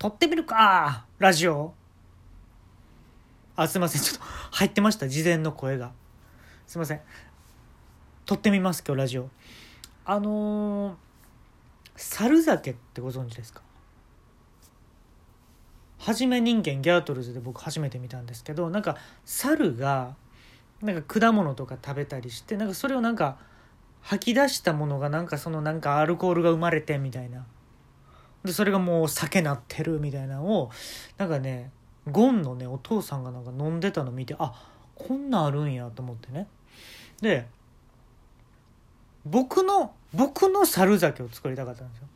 撮ってみるかラジオ。あすいません。ちょっと入ってました事前の声が。すいません。撮ってみます今日ラジオ。あのー、猿酒ってご存知ですか？はじめ人間ギャートルズで僕初めて見たんですけどなんか猿がなんか果物とか食べたりしてなんかそれをなんか吐き出したものがなんかそのなんかアルコールが生まれてみたいな。でそれがもう酒なってるみたいなのをなんかねゴンのねお父さんがなんか飲んでたの見てあこんなんあるんやと思ってね。で僕の僕の猿酒を作りたかったんですよ。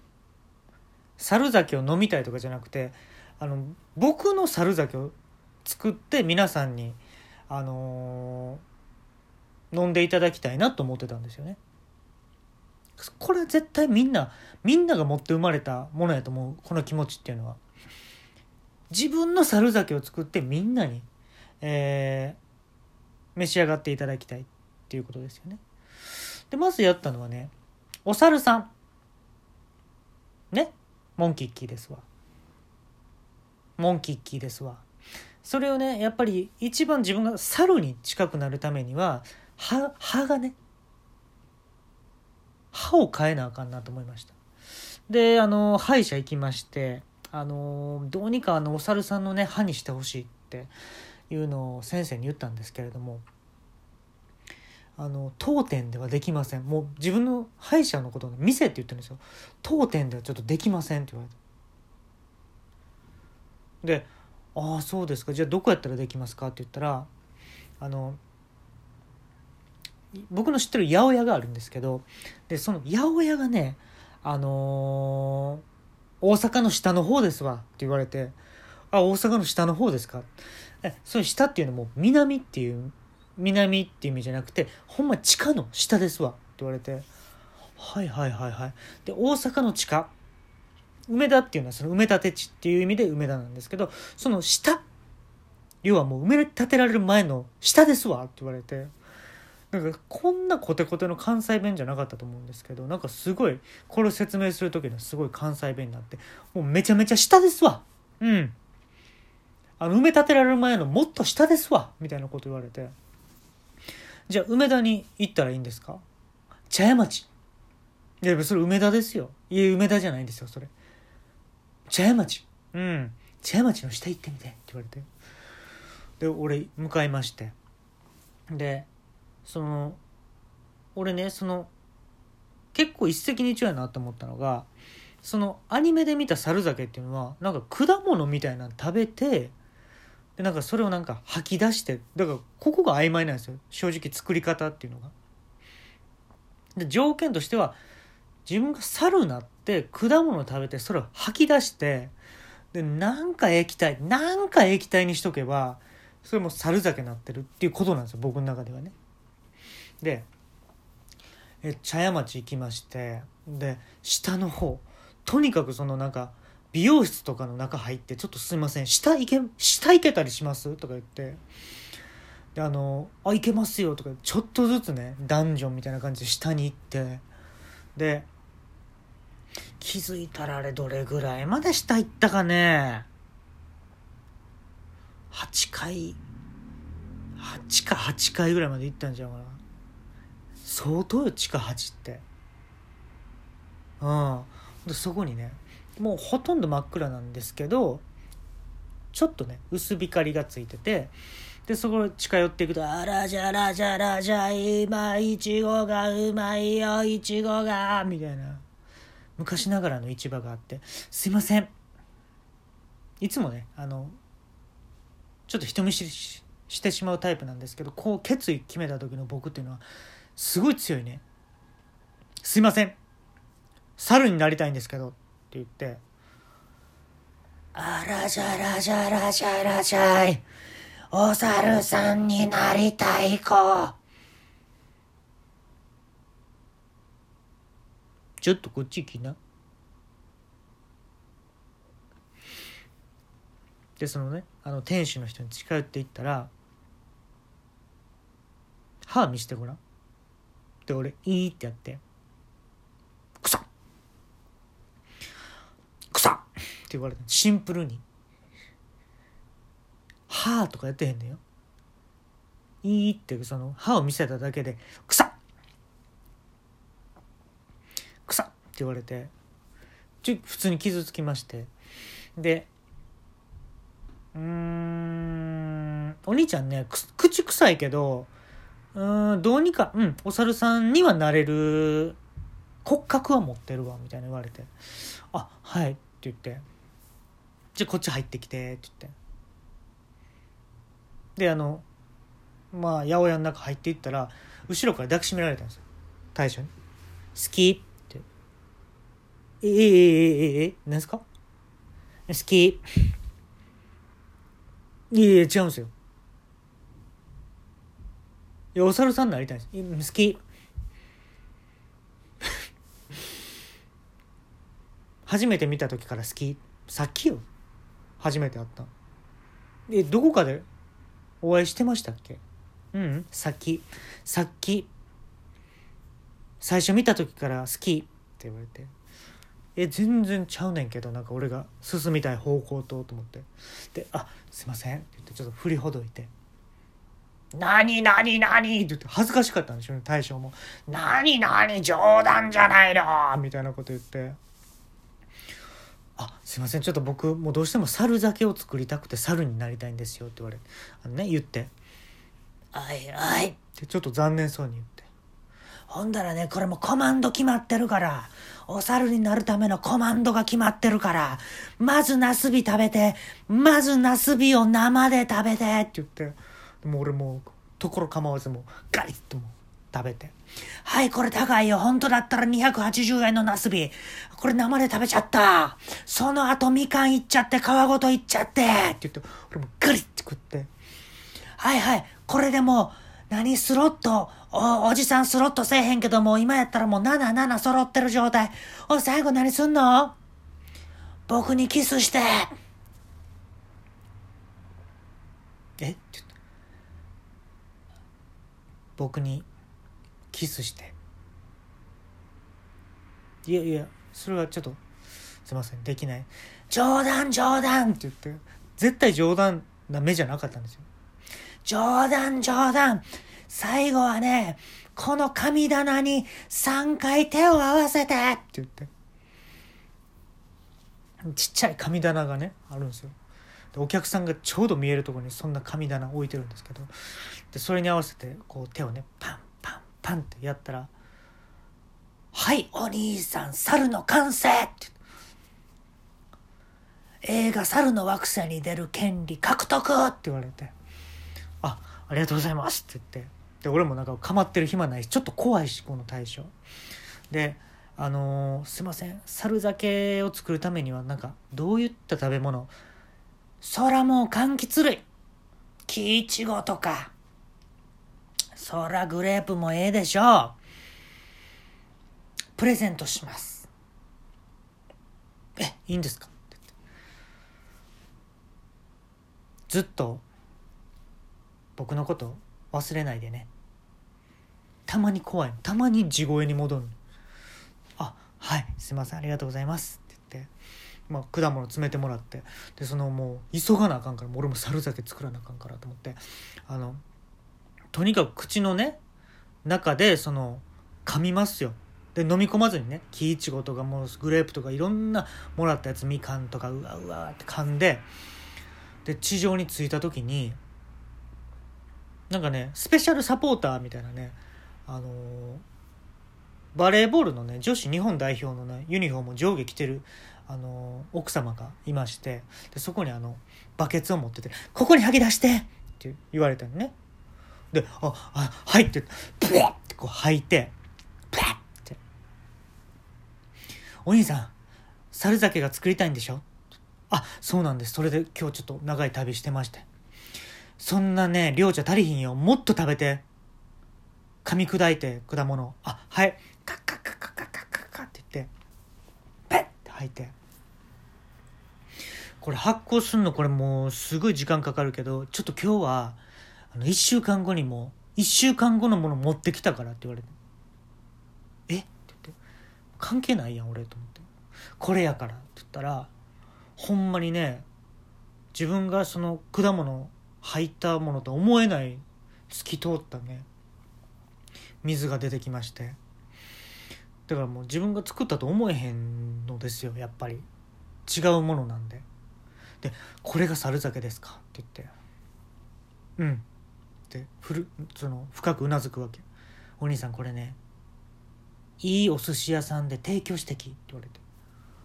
猿酒を飲みたいとかじゃなくてあの僕の猿酒を作って皆さんにあのー、飲んでいただきたいなと思ってたんですよね。これ絶対みんなみんなが持って生まれたものやと思う。この気持ちっていうのは。自分の猿酒を作ってみんなに、えー、召し上がっていただきたいっていうことですよね。でまずやったのはねお猿さん。ね？モンキッキーですわ。モンキッキーですわ。それをねやっぱり一番自分が猿に近くなるためには歯歯がね歯を変えなあかんなと思いました。であの歯医者行きましてあのどうにかあのお猿さんのね歯にしてほしいっていうのを先生に言ったんですけれどもあの当店ではできません。もう自分の歯医者のことを、ね、店って言ってるんですよ。当店ではちょっとできませんって言われて。で「ああそうですか。じゃあどこやったらできますか?」って言ったらあの僕の知ってる八百屋があるんですけどでその八百屋がねあのー、大阪の下の方ですわって言われて「あ大阪の下の方ですか?」えそれ下っていうのも南っていう南っていう意味じゃなくてほんま地下の下ですわって言われてはいはいはいはいで大阪の地下梅田っていうのはその埋め立て地っていう意味で梅田なんですけどその下要はもう埋め立てられる前の下ですわって言われてなんかこんなコテコテの関西弁じゃなかったと思うんですけどなんかすごいこれを説明する時にはすごい関西弁になってもうめちゃめちゃ下ですわ。うん。あの埋め立てられる前のもっと下ですわ。みたいなこと言われて。じゃあ梅田に行ったらいいんですか？茶屋町。いやそれ梅田ですよ。いえ梅田じゃないんですよそれ。茶屋町。うん。茶屋町の下行ってみてって言われて。で俺向かいまして。でその俺ねその結構一石二鳥やなと思ったのがそのアニメで見た猿酒っていうのはなんか果物みたいなの食べてでなんかそれをなんか吐き出してだからここが曖昧なんですよ正直作り方っていうのが。で条件としては自分が猿なって果物食べてそれを吐き出してでなんか液体なんか液体にしとけばそれも猿酒になってるっていうことなんですよ僕の中ではね。でえ茶屋町行きましてで下の方とにかくそのなんか美容室とかの中入って「ちょっとすいません下行け下行けたりします?」とか言って。であの「あ行けますよ」とかちょっとずつねダンジョンみたいな感じで下に行って。で気づいたらあれどれぐらいまで下行ったかね。8回8か8回ぐらいまで行ったんじゃんかな。相当よ地下8って。うん。そこにねもうほとんど真っ暗なんですけどちょっとね薄光がついててでそこ近寄っていくと「あらじゃらじゃらじゃ今いちごがうまいよいちごが」みたいな。昔ながらの市場があって「すいません」いつもねあのちょっと人見知りしてしまうタイプなんですけどこう決意決めた時の僕っていうのはすごい強いね「すいません。猿になりたいんですけど」って言って「あらじゃらじゃらじゃらじゃい。お猿さんになりたい子」ちょっとこっち来な。でそのねあの店主の人に近寄っていったら「歯見してごらん」で俺「いい」ってやって「くさくさ言われた。シンプルに「はあ」とかやってへんねんよ。いいってその歯を見せただけで「くさっ!」「くさっ!」って言われて。ちょ普通に傷つきまして。でうーんお兄ちゃんね口臭いけどうんどうにかうんお猿さんにはなれる骨格は持ってるわみたいな言われて「あはい」って言って「じゃあこっち入ってきて」って言って。であのまあ八百屋の中入っていったら後ろから抱きしめられたんですよ。大将に「好き?」って「えええええええ何すか？好き」いやいや違うんですよ。お猿さんになりたいです。好き。初めて見た時から好き。さっきよ。初めて会った。えどこかでお会いしてましたっけ？うん、さっき。さっき。最初見た時から好き。って言われて。え全然ちゃうねんけどなんか俺が進みたい方向とと思って。で「あすいません」って言ってちょっと振りほどいて「何何何?」って言って恥ずかしかったんでしょうね大将も「何何？冗談じゃないの!」みたいなこと言って「あすいません。ちょっと僕もうどうしても猿酒を作りたくて猿になりたいんですよ」って言われあのね言って「おいおい」ってちょっと残念そうに言って。ほんだらねこれもコマンド決まってるから。お猿になるためのコマンドが決まってるから、まずナスビ食べて、まずナスビを生で食べて。って言って、もう俺もう、ところ構わずもう、ガリッとも食べて。はい、これ高いよ。本当だったら280円のナスビ。これ生で食べちゃった。その後みかんいっちゃって、皮ごといっちゃって。って言って、俺もガリッて食って。はいはい、これでもう、何スロット？お、おじさんスロットせえへんけども、今やったらもう7、7揃ってる状態。お、最後何すんの？僕にキスして。え？っ。僕にキスして。いやいや、それはちょっと、すいません、できない。冗談冗談って言って、絶対冗談な目じゃなかったんですよ。冗談冗談最後はね、この神棚に3回手を合わせてって言って。ちっちゃい神棚がね、あるんですよ。でお客さんがちょうど見えるところにそんな神棚置いてるんですけど、でそれに合わせてこう手をね、パンパンパンってやったら、はい、お兄さん、猿の完成って。映画猿の惑星に出る権利獲得って言われて、あ、ありがとうございますって言って、で俺もなんか構ってる暇ないしちょっと怖いしこの大将であのー、すいません猿酒を作るためにはなんかどういった食べ物そらもう柑橘類。木いちごとか。そらグレープもええでしょう。プレゼントします。えいいんですか？ずっと僕のこと忘れないでね。たまに怖いたまに地声に戻るあはいすいません。ありがとうございます。って言って、まあ、果物詰めてもらってでそのもう急がなあかんから俺も猿酒作らなあかんからと思ってあのとにかく口のね中でその噛みますよ。で飲み込まずにね木いちごとかもうグレープとかいろんなもらったやつみかんとかうわうわって噛んでで地上に着いた時になんかねスペシャルサポーターみたいなねあのバレーボールのね女子日本代表のねユニフォーム上下着てるあの奥様がいましてでそこにあのバケツを持ってて「ここに吐き出して!」って言われたのね。で「ああはい」ってブワッってこう吐いてブワッって「お兄さん猿酒が作りたいんでしょ?」あそうなんです。それで今日ちょっと長い旅してましてそんなね量じゃ足りひんよ。もっと食べて。噛み砕いて果物あはい。ペッって。吐いてこれ発酵すんのこれもうすごい時間かかるけどちょっと今日はあの1週間後にも1週間後のもの持ってきたからって言われて。え？って言って。関係ないやん俺と思って。これやからって言ったらほんまにね自分がその果物入ったものと思えない透き通ったね水が出てきまして。だからもう自分が作ったと思えへんのですよやっぱり。違うものなんで。で「これが猿酒ですか?」って言って「うん」ってふるその深くうなずくわけ「お兄さんこれねいいお寿司屋さんで提供してき」って言われて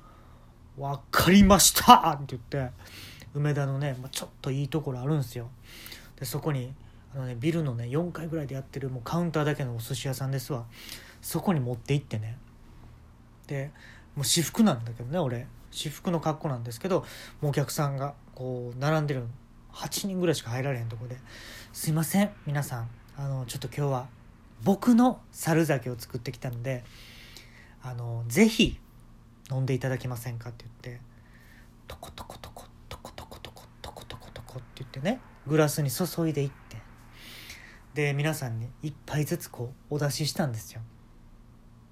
「分かりました!」って言って。梅田のね、まあ、ちょっといいところあるんですよ。でそこにあの、ね、ビルのね4階ぐらいでやってるもうカウンターだけのお寿司屋さんですわ。そこに持って行ってね。でもう私服なんだけどね俺。私服の格好なんですけどもうお客さんがこう並んでる8人ぐらいしか入られへんとこですいません皆さん。あのちょっと今日は僕の猿酒を作ってきたのであのぜひ飲んでいただけませんかって言ってトコトコトコトコトコトコトコトコトコって言ってねグラスに注いでいってで皆さんに1杯ずつこうお出ししたんですよ。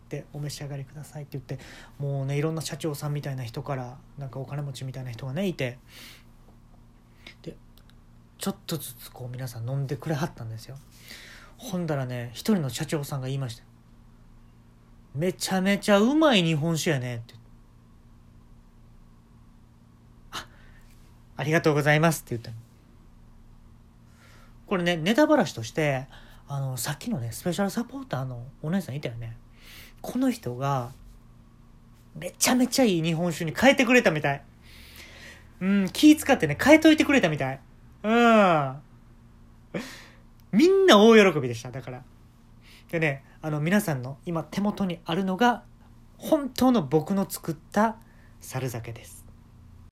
でお召し上がりくださいって言ってもうねいろんな社長さんみたいな人からなんかお金持ちみたいな人がねいて。でちょっとずつこう皆さん飲んでくれはったんですよ。ほんだらね一人の社長さんが言いました「めちゃめちゃうまい日本酒やね」って「ありがとうございます」って言ったの。これねネタばらしとしてあのさっきのねスペシャルサポーターのお姉さんいたよね。この人がめちゃめちゃいい日本酒に変えてくれたみたい。うん、気使ってね、変えといてくれたみたい。うん。みんな大喜びでした、だから。でね、あの皆さんの今手元にあるのが、本当の僕の作った猿酒です。